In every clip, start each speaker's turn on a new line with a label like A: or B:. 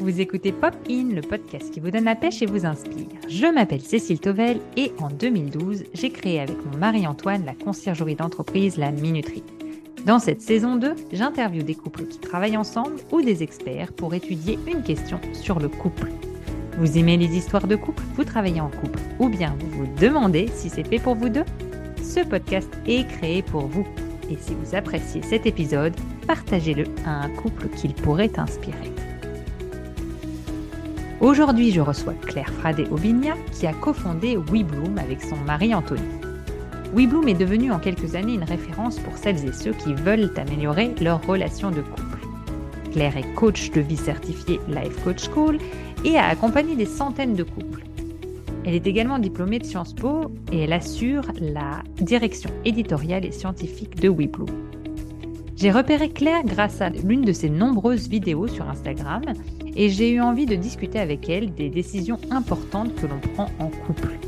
A: Vous écoutez Pop In, le podcast qui vous donne la pêche et vous inspire. Je m'appelle Cécile Tovel et en 2012, j'ai créé avec mon mari Antoine la conciergerie d'entreprise La Minuterie. Dans cette saison 2, j'interviewe des couples qui travaillent ensemble ou des experts pour étudier une question sur le couple. Vous aimez les histoires de couple Vous travaillez en couple Ou bien vous vous demandez si c'est fait pour vous deux? Ce podcast est créé pour vous. Et si vous appréciez cet épisode, partagez-le à un couple qu'il pourrait inspirer. Aujourd'hui, je reçois Claire Fradet-Aubignac qui a cofondé WeBloom avec son mari Anthony. WeBloom est devenu en quelques années une référence pour celles et ceux qui veulent améliorer leur relation de couple. Claire est coach de vie certifiée Life Coach School et a accompagné des centaines de couples. Elle est également diplômée de Sciences Po et elle assure la direction éditoriale et scientifique de WeBloom. J'ai repéré Claire grâce à l'une de ses nombreuses vidéos sur Instagram et j'ai eu envie de discuter avec elle des décisions importantes que l'on prend en couple.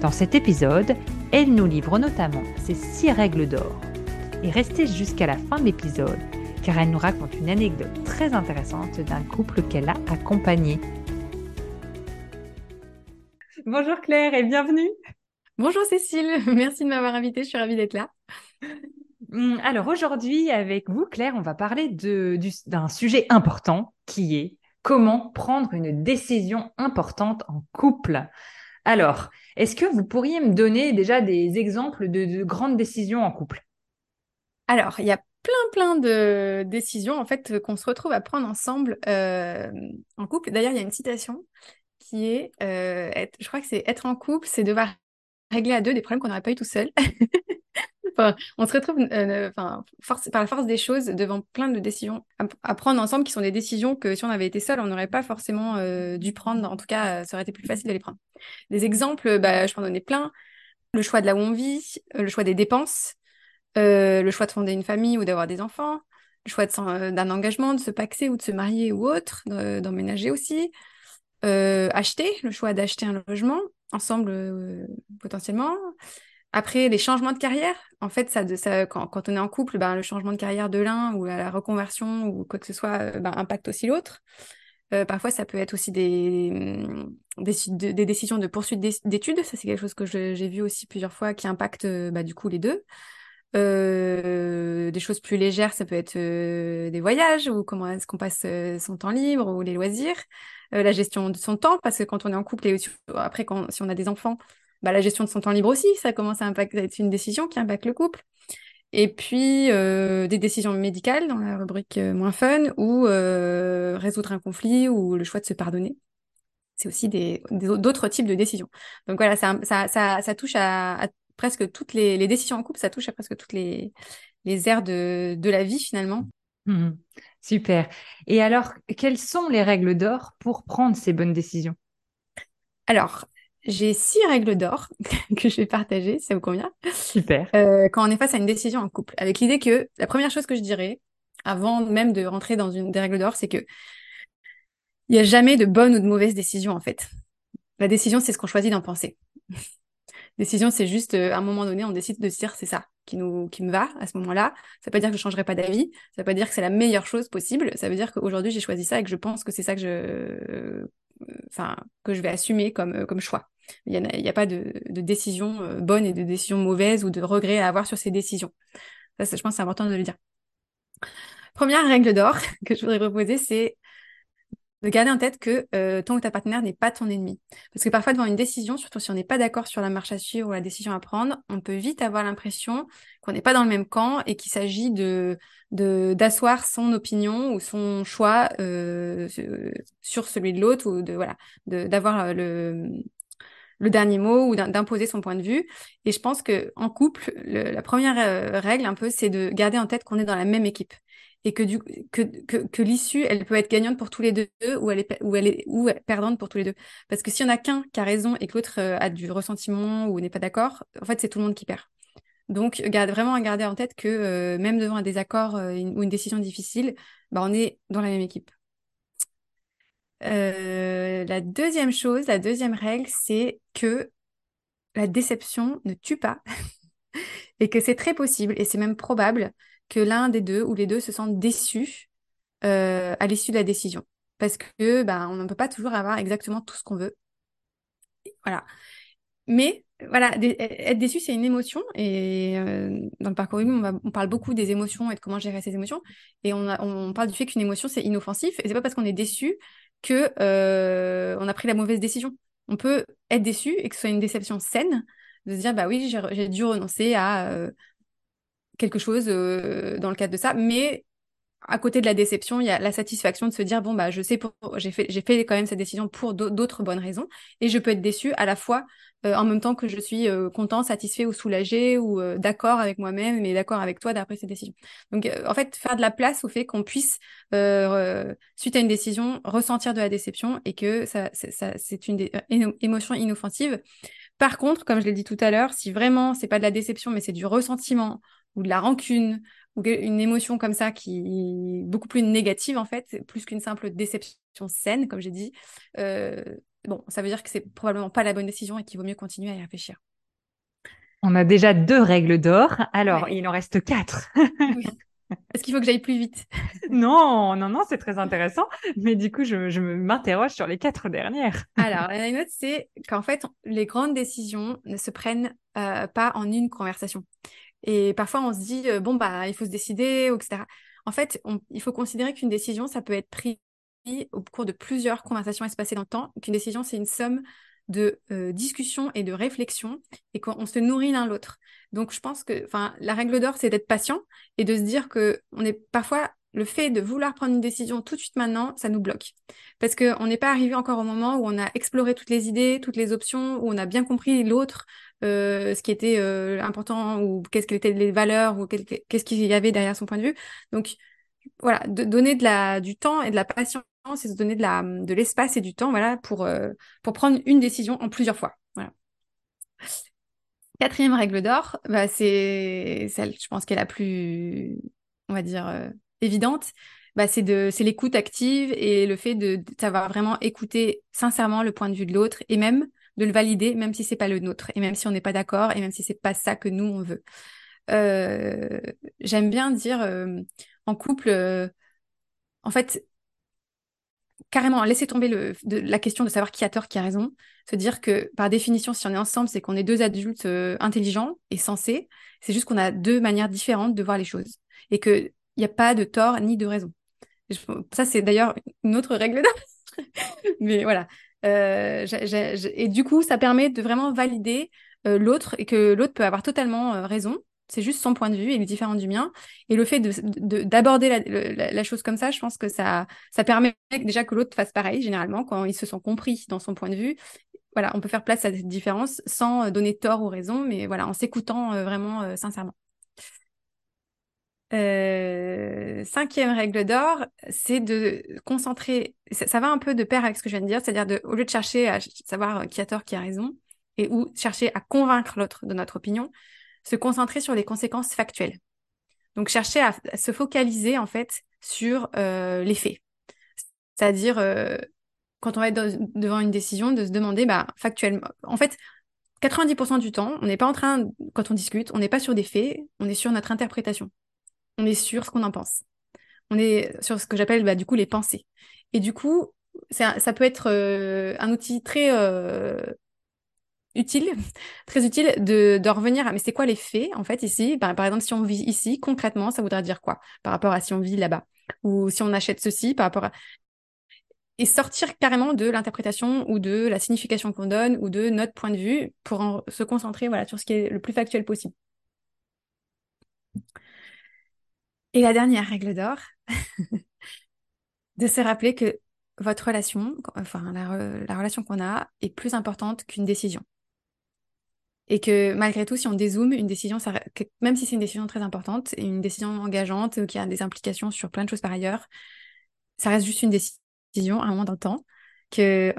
A: Dans cet épisode, elle nous livre notamment ses six règles d'or. Et restez jusqu'à la fin de l'épisode, car elle nous raconte une anecdote très intéressante d'un couple qu'elle a accompagné. Bonjour Claire et bienvenue.
B: Bonjour Cécile, merci de m'avoir invitée, je suis ravie d'être là.
A: Hum, alors aujourd'hui, avec vous, Claire, on va parler d'un sujet important qui est comment prendre une décision importante en couple. Alors, est-ce que vous pourriez me donner déjà des exemples de, grandes décisions en couple?
B: Alors, il y a plein plein de décisions en fait qu'on se retrouve à prendre ensemble euh, en couple. D'ailleurs, il y a une citation qui est, euh, je crois que c'est être en couple, c'est devoir régler à deux des problèmes qu'on n'aurait pas eu tout seul. on se retrouve euh, enfin, par la force des choses devant plein de décisions à, prendre ensemble qui sont des décisions que si on avait été seul, on n'aurait pas forcément euh, dû prendre. En tout cas, ça aurait été plus facile de les prendre. Des exemples, bah, je peux en donner plein. Le choix de là où on vit, euh, le choix des dépenses, le choix de fonder une famille ou d'avoir des enfants, le choix d'un engagement, de se paxer ou de se marier ou autre, d'emménager aussi. acheter, le choix d'acheter un logement ensemble potentiellement. Après, les changements de carrière, en fait, ça, ça quand, on est en couple, ben, le changement de carrière de l'un ou la reconversion ou quoi que ce soit euh, ben, impacte aussi l'autre. Euh, parfois, ça peut être aussi des, mm, décisions de poursuite d'études. Ça, c'est quelque chose que j'ai vu aussi plusieurs fois qui impacte euh, bah, du coup les deux. Des choses plus légères, ça peut être des voyages ou comment est-ce qu'on passe son temps libre ou les loisirs, la gestion de son temps parce que quand on est en couple et après quand si on a des enfants, bah, la gestion de son temps libre aussi, ça commence à impacter, être une décision qui impacte le couple. Et puis euh, des décisions médicales dans la rubrique euh, moins fun ou euh, résoudre un conflit ou le choix de se pardonner. C'est aussi des, d'autres types de décisions. Donc voilà, ça, ça, ça, ça touche à, presque toutes les, les, décisions en couple, ça touche à presque toutes les, les aires de, de la vie finalement.
A: Mmh super. Et alors, quelles sont les règles d'or pour prendre ces bonnes décisions?
B: Alors, j'ai six règles d'or que je vais partager, ça vous convient?
A: Super.
B: Euh, quand on est face à une décision en couple, avec l'idée que la première chose que je dirais, avant même de rentrer dans une des règles d'or, c'est que il n'y a jamais de bonne ou de mauvaise décision en fait. La décision, c'est ce qu'on choisit d'en penser. décision, c'est juste euh, à un moment donné, on décide de se dire c'est ça qui nous qui me va à ce moment-là. Ça veut pas dire que je changerai pas d'avis. Ça veut pas dire que c'est la meilleure chose possible. Ça veut dire qu'aujourd'hui j'ai choisi ça et que je pense que c'est ça que je enfin, que je vais assumer comme, euh, comme choix. Il n'y a, pas de, de décision euh, bonne et de décision mauvaise ou de regret à avoir sur ces décisions. Ça, je pense c'est important de le dire. Première règle d'or que je voudrais proposer, c'est de garder en tête que euh, ton ou ta partenaire n'est pas ton ennemi. Parce que parfois, devant une décision, surtout si on n'est pas d'accord sur la marche à suivre ou la décision à prendre, on peut vite avoir l'impression qu'on n'est pas dans le même camp et qu'il s'agit de d'asseoir son opinion ou son choix euh, sur celui de l'autre ou de voilà d'avoir le le dernier mot ou d'imposer son point de vue. Et je pense que en couple, la première euh, règle un peu, c'est de garder en tête qu'on est dans la même équipe et que, du, que, que, que l'issue, elle peut être gagnante pour tous les deux ou elle est, ou elle est, ou perdante pour tous les deux. Parce que s'il y en a qu'un qui a raison et que l'autre euh, a du ressentiment ou n'est pas d'accord, en fait, c'est tout le monde qui perd. Donc, garde, vraiment à garder en tête que euh, même devant un désaccord ou une décision difficile, bah, on est dans la même équipe. La deuxième chose, la deuxième règle, c'est que la déception ne tue pas et que c'est très possible et c'est même probable que l'un des deux ou les deux se sentent déçus euh, à l'issue de la décision. parce que ben, on ne peut pas toujours avoir exactement tout ce qu'on veut. Voilà. Mais voilà, être déçu, c'est une émotion. Et euh, dans le parcours humain, on, parle beaucoup des émotions et de comment gérer ces émotions. Et on, on parle du fait qu'une émotion, c'est inoffensif. Et c'est pas parce qu'on est déçu que euh, on a pris la mauvaise décision. On peut être déçu et que ce soit une déception saine, de se dire bah oui, j'ai dû renoncer à euh, quelque chose dans le cadre de ça, mais à côté de la déception, il y a la satisfaction de se dire bon bah je sais pour j'ai fait j'ai quand même cette décision pour d'autres bonnes raisons et je peux être déçu à la fois euh, en même temps que je suis euh, content, satisfait ou soulagé ou euh, d'accord avec moi-même mais d'accord avec toi d'après cette décision. Donc en fait faire de la place au fait qu'on puisse suite à une décision ressentir de la déception et que c'est une, une émotion inoffensive. Par contre, comme je l'ai dit tout à l'heure, si vraiment c'est pas de la déception mais c'est du ressentiment ou de la rancune ou une émotion comme ça qui est beaucoup plus négative en fait, plus qu'une simple déception saine, comme j'ai dit, euh, bon, ça veut dire que c'est probablement pas la bonne décision et qu'il vaut mieux continuer à y réfléchir.
A: On a déjà deux règles d'or, alors il en reste quatre.
B: Est-ce qu'il faut que j'aille plus vite?
A: Non, non, non, c'est très intéressant. Mais du coup, je, je m'interroge sur les quatre dernières.
B: Alors, l'anecdote, c'est qu'en fait, les grandes décisions ne se prennent euh, pas en une conversation. Et parfois, on se dit, euh, bon, bah, il faut se décider, etc. En fait, il faut considérer qu'une décision, ça peut être pris au cours de plusieurs conversations espacées dans le temps, qu'une décision, c'est une somme de euh, discussions et de réflexions et qu'on se nourrit l'un l'autre. Donc, je pense que la règle d'or, c'est d'être patient et de se dire que on est parfois le fait de vouloir prendre une décision tout de suite maintenant, ça nous bloque. Parce qu'on n'est pas arrivé encore au moment où on a exploré toutes les idées, toutes les options, où on a bien compris l'autre, euh, ce qui était euh, important, ou qu'est-ce qu'étaient les valeurs, ou qu'est-ce qu'il y avait derrière son point de vue. Donc voilà, de donner de la, du temps et de la patience, et de donner de, la, de l'espace et du temps voilà, pour, euh, pour prendre une décision en plusieurs fois. Voilà. Quatrième règle d'or, bah, c'est celle, je pense, qu'elle est la plus, on va dire, évidente, bah, c'est de c'est l'écoute active et le fait de, savoir vraiment écouter sincèrement le point de vue de l'autre et même de le valider même si c'est pas le nôtre et même si on n'est pas d'accord et même si c'est pas ça que nous on veut. Euh, j'aime bien dire euh, en couple, euh, en fait, carrément laisser tomber le, de, la question de savoir qui a tort, qui a raison, se dire que par définition, si on est ensemble, c'est qu'on est deux adultes intelligents et sensés. C'est juste qu'on a deux manières différentes de voir les choses et que il n'y a pas de tort ni de raison. Ça, c'est d'ailleurs une autre règle. Mais voilà. Euh, et du coup, ça permet de vraiment valider euh, l'autre et que l'autre peut avoir totalement euh, raison. C'est juste son point de vue, il est différent du mien. Et le fait d'aborder la, chose comme ça, je pense que ça, permet déjà que l'autre fasse pareil, généralement, quand ils se sont compris dans son point de vue. Voilà, on peut faire place à cette différence sans donner tort ou raison, mais voilà, en s'écoutant vraiment sincèrement. Euh, cinquième règle d'or, c'est de concentrer, ça, va un peu de pair avec ce que je viens de dire, c'est-à-dire de, au lieu de chercher à savoir qui a tort, qui a raison, et ou chercher à convaincre l'autre de notre opinion, se concentrer sur les conséquences factuelles. Donc chercher à, se focaliser en fait sur euh, les faits. C'est-à-dire euh, quand on va être devant une décision, de se demander bah, factuellement. En fait, 90% du temps, on n'est pas en train, quand on discute, on n'est pas sur des faits, on est sur notre interprétation on est sur ce qu'on en pense. On est sur ce que j'appelle bah, du coup les pensées. Et du coup, ça peut être euh, un outil très euh, utile, très utile de, revenir à mais c'est quoi les faits en fait ici? Par, par exemple, si on vit ici, concrètement, ça voudrait dire quoi? Par rapport à si on vit là-bas Ou si on achète ceci par rapport à... Et sortir carrément de l'interprétation ou de la signification qu'on donne ou de notre point de vue pour se concentrer voilà, sur ce qui est le plus factuel possible. Et la dernière règle d'or, de se rappeler que votre relation, enfin la, relation qu'on a, est plus importante qu'une décision. Et que malgré tout, si on dézoome, une décision, ça, même si c'est une décision très importante et une décision engageante qui a des implications sur plein de choses par ailleurs, ça reste juste une décision à un moment le temps, que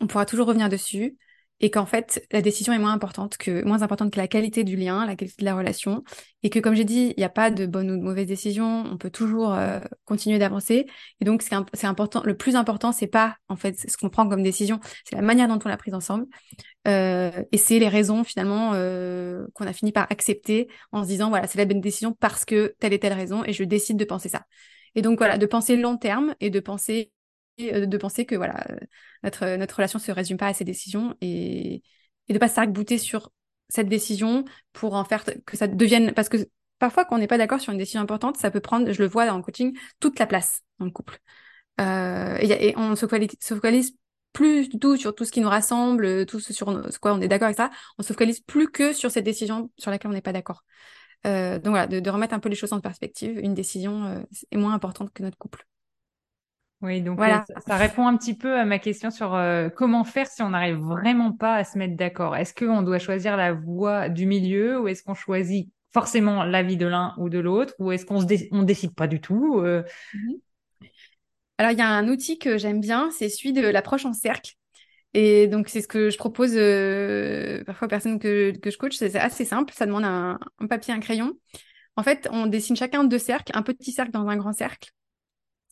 B: on pourra toujours revenir dessus, et qu'en fait la décision est moins importante que moins importante que la qualité du lien, la qualité de la relation, et que comme j'ai dit, il n'y a pas de bonne ou de mauvaise décision, on peut toujours euh, continuer d'avancer. Et donc c'est important, le plus important c'est pas en fait ce qu'on prend comme décision, c'est la manière dont on l'a prise ensemble, euh, et c'est les raisons finalement euh, qu'on a fini par accepter en se disant voilà c'est la bonne décision parce que telle et telle raison et je décide de penser ça. Et donc voilà de penser long terme et de penser de penser que voilà, notre, notre relation se résume pas à ces décisions et, et de pas s'arc-bouter sur cette décision pour en faire que ça devienne parce que parfois quand on n'est pas d'accord sur une décision importante, ça peut prendre, je le vois dans le coaching, toute la place dans le couple. Euh, et, on se focalise, plus du tout sur tout ce qui nous rassemble, tout ce sur ce quoi on est d'accord avec ça. On se focalise plus que sur cette décision sur laquelle on n'est pas d'accord. Euh, donc voilà, de, remettre un peu les choses en perspective. Une décision euh, est moins importante que notre couple.
A: Oui, donc voilà. ça, répond un petit peu à ma question sur comment faire si on n'arrive vraiment pas à se mettre d'accord. Est-ce qu'on doit choisir la voie du milieu ou est-ce qu'on choisit forcément l'avis de l'un ou de l'autre ou est-ce qu'on ne décide pas du tout mhm.
B: Alors, il y a un outil que j'aime bien, c'est celui de l'approche en cercle. Et donc, c'est ce que je propose euh, parfois aux personnes que, que je coach. C'est assez simple. Ça demande un, papier, un crayon. En fait, on dessine chacun deux cercles, un petit cercle dans un grand cercle.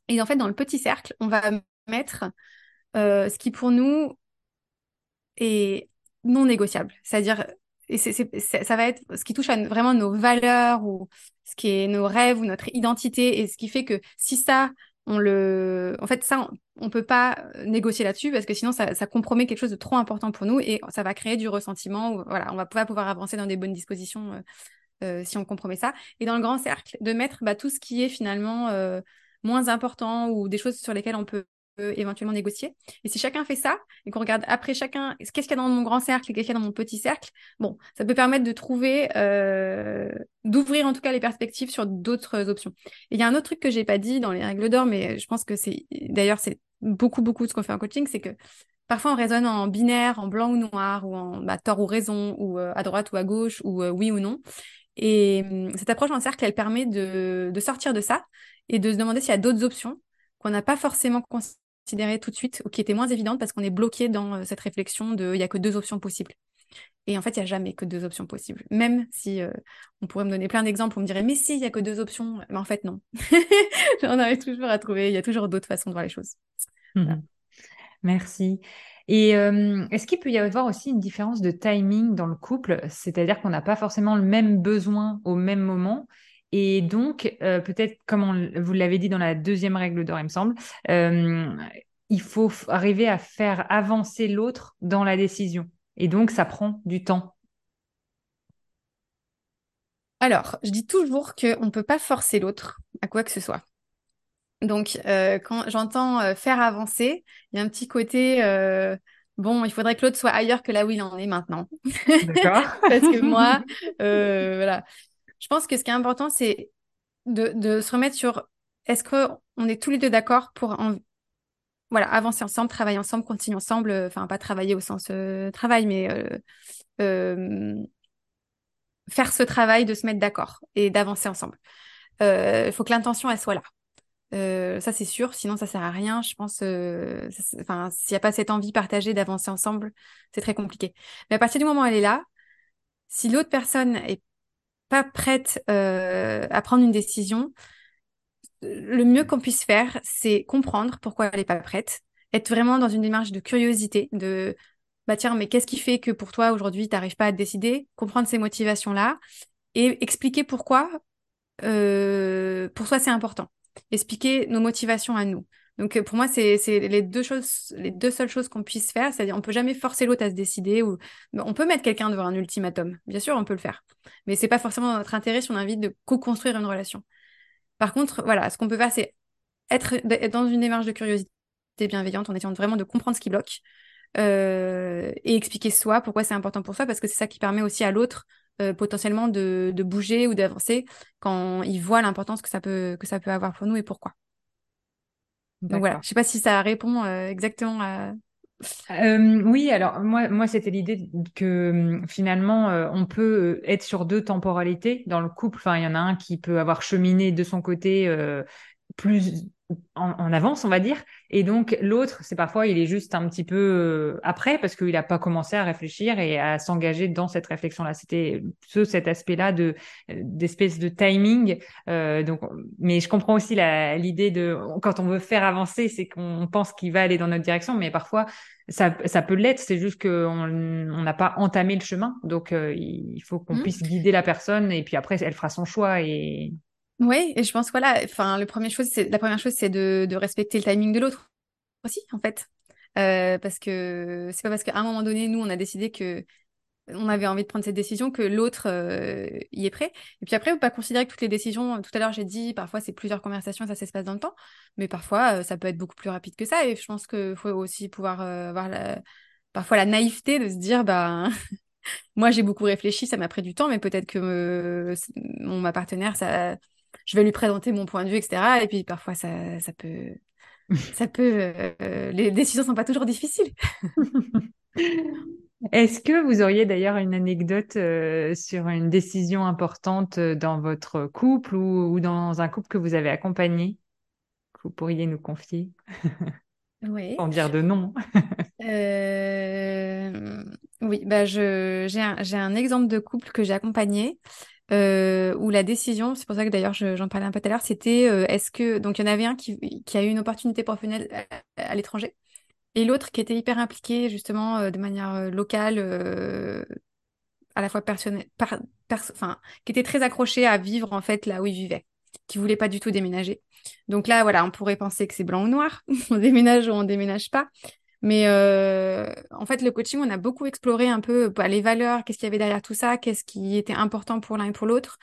B: Et en fait, dans le petit cercle, on va mettre euh, ce qui pour nous est non négociable. C'est-à-dire, ça va être ce qui touche à vraiment nos valeurs ou ce qui est nos rêves ou notre identité et ce qui fait que si ça, on le, en fait, ça, on, ne peut pas négocier là-dessus parce que sinon, ça, compromet quelque chose de trop important pour nous et ça va créer du ressentiment. voilà, on va pas pouvoir avancer dans des bonnes dispositions euh, euh, si on compromet ça. Et dans le grand cercle, de mettre bah, tout ce qui est finalement moins important ou des choses sur lesquelles on peut éventuellement négocier. Et si chacun fait ça et qu'on regarde après chacun, qu'est-ce qu'il y a dans mon grand cercle et qu'est-ce qu'il y a dans mon petit cercle, bon, ça peut permettre de trouver, euh, d'ouvrir en tout cas les perspectives sur d'autres options. Et il y a un autre truc que j'ai pas dit dans les règles d'or, mais je pense que c'est, d'ailleurs, c'est beaucoup, beaucoup de ce qu'on fait en coaching, c'est que parfois on raisonne en binaire, en blanc ou noir, ou en bah, tort ou raison, ou euh, à droite ou à gauche, ou euh, oui ou non. Et hum, cette approche en cercle, elle permet de sortir de ça et de se demander s'il y a d'autres options qu'on n'a pas forcément considérées tout de suite ou qui était moins évidente parce qu'on est bloqué dans euh, cette réflexion de il y a que deux options possibles. Et en fait, il n'y a jamais que deux options possibles. Même si euh, on pourrait me donner plein d'exemples, on me dirait mais si, il y a que deux options. Mais en fait, non. on arrive toujours à trouver, il y a toujours d'autres façons de voir les choses.
A: Mhm. Merci. Et euh, est-ce qu'il peut y avoir aussi une différence de timing dans le couple? C'est-à-dire qu'on n'a pas forcément le même besoin au même moment et donc, euh, peut-être, comme vous l'avez dit dans la deuxième règle d'or, il me semble, euh, il faut arriver à faire avancer l'autre dans la décision. Et donc, ça prend du temps.
B: Alors, je dis toujours qu'on ne peut pas forcer l'autre à quoi que ce soit. Donc, euh, quand j'entends faire avancer, il y a un petit côté, bon, il faudrait que l'autre soit ailleurs que là où il en est maintenant. D'accord. Parce que moi, voilà, je pense que ce qui est important, c'est de, se remettre sur est-ce qu'on est tous les deux d'accord pour voilà, avancer ensemble, travailler ensemble, continuer ensemble, euh, enfin pas travailler au sens euh, travail, mais euh, faire ce travail de se mettre d'accord et d'avancer ensemble. Il faut que l'intention elle soit là. ça c'est sûr, sinon ça sert à rien. Je pense, enfin s'il n'y a pas cette envie partagée d'avancer ensemble, c'est très compliqué. Mais à partir du moment où elle est là, si l'autre personne est pas prête euh, à prendre une décision, le mieux qu'on puisse faire, c'est comprendre pourquoi elle n'est pas prête, être vraiment dans une démarche de curiosité, de bah tiens, mais qu'est-ce qui fait que pour toi aujourd'hui tu n'arrives pas à te décider, comprendre ces motivations-là et expliquer pourquoi euh, pour toi c'est important, expliquer nos motivations à nous. Donc euh, pour moi, c'est les deux choses, les deux seules choses qu'on puisse faire, c'est-à-dire on peut jamais forcer l'autre à se décider ou on peut mettre quelqu'un devant un ultimatum. Bien sûr, on peut le faire, mais c'est pas forcément notre intérêt si on envie de co-construire une relation. Par contre, voilà, ce qu'on peut faire, c'est être, dans une démarche de curiosité bienveillante, en essayant vraiment de comprendre ce qui bloque euh, et expliquer soi pourquoi c'est important pour soi, parce que c'est ça qui permet aussi à l'autre euh, potentiellement de, de bouger ou d'avancer quand il voit l'importance que ça peut que ça peut avoir pour nous et pourquoi. Donc voilà, je sais pas si ça répond euh, exactement à.
A: Euh, oui, alors moi, moi c'était l'idée que hum, finalement euh, on peut être sur deux temporalités dans le couple. Enfin, il y en a un qui peut avoir cheminé de son côté plus en, avance, on va dire. Et donc l'autre, c'est parfois il est juste un petit peu euh, après parce qu'il n'a pas commencé à réfléchir et à s'engager dans cette réflexion-là. C'était ce cet aspect-là de d'espèce de timing. Euh, donc, mais je comprends aussi l'idée de quand on veut faire avancer, c'est qu'on pense qu'il va aller dans notre direction, mais parfois ça, ça peut l'être. C'est juste qu'on n'a pas entamé le chemin. Donc euh, il faut qu'on mmh. puisse guider la personne et puis après elle fera son choix et
B: oui, et je pense voilà, enfin la première chose, c'est de, respecter le timing de l'autre. aussi, en fait. Euh, parce que c'est pas parce qu'à un moment donné, nous, on a décidé que on avait envie de prendre cette décision que l'autre euh, y est prêt. Et puis après, faut pas considérer que toutes les décisions, tout à l'heure j'ai dit, parfois c'est plusieurs conversations, ça s'espace dans le temps, mais parfois ça peut être beaucoup plus rapide que ça. Et je pense qu'il faut aussi pouvoir avoir la... parfois la naïveté de se dire, bah moi j'ai beaucoup réfléchi, ça m'a pris du temps, mais peut-être que mon ma partenaire, ça, je vais lui présenter mon point de vue, etc. Et puis parfois ça, ça peut ça peut. Euh, les décisions sont pas toujours difficiles.
A: Est-ce que vous auriez d'ailleurs une anecdote euh, sur une décision importante euh, dans votre couple ou, dans un couple que vous avez accompagné que vous pourriez nous confier?
B: Oui.
A: Sans dire de nom.
B: Oui, bah je j'ai un, un exemple de couple que j'ai accompagné euh, où la décision, c'est pour ça que d'ailleurs j'en parlais un peu tout à l'heure, c'était euh, est-ce que donc il y en avait un qui, qui a eu une opportunité professionnelle à, l'étranger et l'autre qui était hyper impliqué justement euh, de manière euh, locale, à la fois personnelle, par, enfin qui était très accroché à vivre en fait là où il vivait, qui voulait pas du tout déménager. Donc là voilà, on pourrait penser que c'est blanc ou noir, on déménage ou on déménage pas. Mais euh, en fait, le coaching, on a beaucoup exploré un peu bah, les valeurs, qu'est-ce qu'il y avait derrière tout ça, qu'est-ce qui était important pour l'un et pour l'autre.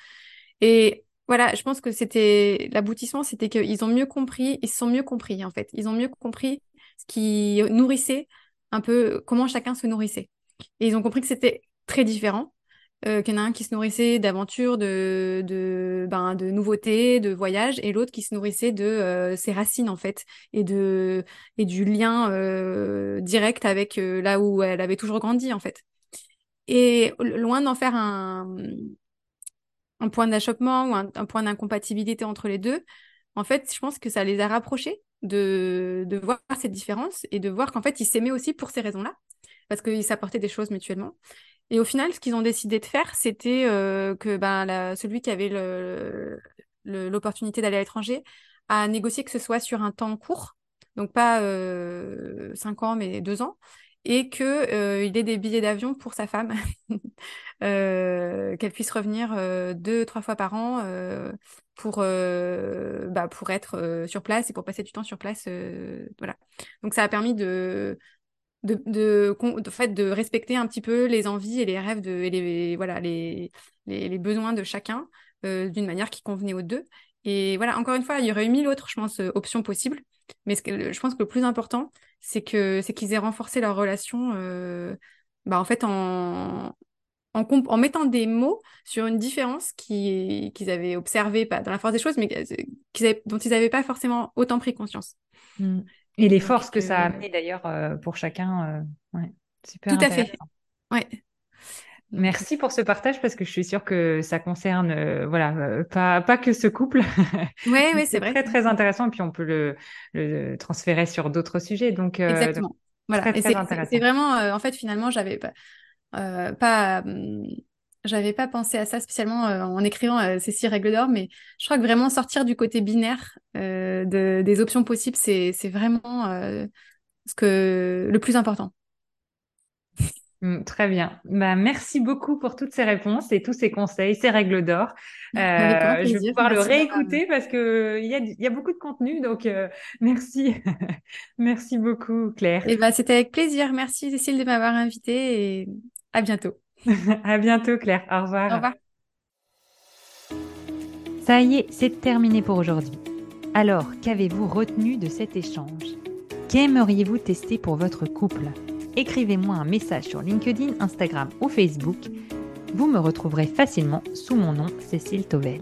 B: Et voilà, je pense que c'était l'aboutissement, c'était qu'ils ont mieux compris, ils se sont mieux compris en fait. Ils ont mieux compris ce qui nourrissait un peu, comment chacun se nourrissait. Et ils ont compris que c'était très différent euh, qu'il y en a un qui se nourrissait d'aventures, de, de, ben, de nouveautés, de voyages, et l'autre qui se nourrissait de euh, ses racines en fait, et de et du lien euh, direct avec euh, là où elle avait toujours grandi en fait. Et loin d'en faire un, un point d'achoppement ou un, point d'incompatibilité entre les deux, en fait, je pense que ça les a rapprochés de, de voir cette différence et de voir qu'en fait, ils s'aimaient aussi pour ces raisons-là, parce qu'ils s'apportaient des choses mutuellement. Et au final, ce qu'ils ont décidé de faire, c'était euh, que ben, celui qui avait l'opportunité d'aller à l'étranger a négocié que ce soit sur un temps court, donc pas euh, cinq ans, mais deux ans, et qu'il euh, ait des billets d'avion pour sa femme, qu'elle puisse revenir deux, trois fois par an pour, bah, pour être sur place et pour passer du temps sur place. voilà. Donc ça a permis de de, fait, de respecter un petit peu les envies et les rêves de, et les, voilà, les, les, besoins de chacun euh, d'une manière qui convenait aux deux. Et voilà, encore une fois, il y aurait eu mille autres, je pense, euh, options possibles. Mais ce que, je pense que le plus important, c'est qu'ils aient renforcé leur relation, euh, bah, en fait, en, en, en, mettant des mots sur une différence qu'ils avaient observée, pas dans la force des choses, mais dont ils n'avaient pas forcément autant pris conscience.
A: Mmh. Et les forces que ça a amené d'ailleurs euh, pour chacun. Euh, ouais, super
B: Tout à fait. Ouais.
A: Merci pour ce partage parce que je suis sûre que ça concerne, euh, voilà, pas, pas que ce couple.
B: Oui, oui, c'est vrai.
A: Très, très intéressant. Et puis on peut le, le transférer sur d'autres sujets. Donc,
B: Exactement. voilà. C'est vraiment, en fait, finalement, j'avais pas, pas hum, j'avais pas pensé à ça spécialement euh, en écrivant euh, ces six règles d'or, mais je crois que vraiment sortir du côté binaire euh, de, des options possibles, c'est, c'est vraiment euh, ce que, le plus important.
A: Mm, très bien. Bah, merci beaucoup pour toutes ces réponses et tous ces conseils, ces règles d'or. Je vais pouvoir le réécouter parce que il y a, y a, beaucoup de contenu, donc merci, merci beaucoup Claire.
B: Et eh bah, c'était avec plaisir. Merci Cécile de m'avoir invitée et à bientôt.
A: à bientôt, Claire. Au revoir.
B: Au revoir.
A: Ça y est, c'est terminé pour aujourd'hui. Alors, qu'avez-vous retenu de cet échange? Qu'aimeriez-vous tester pour votre couple? Écrivez-moi un message sur LinkedIn, Instagram ou Facebook. Vous me retrouverez facilement sous mon nom Cécile Tovel.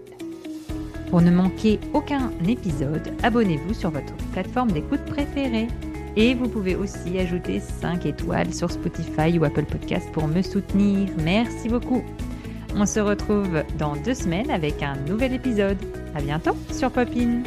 A: Pour ne manquer aucun épisode, abonnez-vous sur votre plateforme d'écoute préférée. Et vous pouvez aussi ajouter 5 étoiles sur Spotify ou Apple Podcast pour me soutenir. Merci beaucoup. On se retrouve dans deux semaines avec un nouvel épisode. À bientôt sur Popine.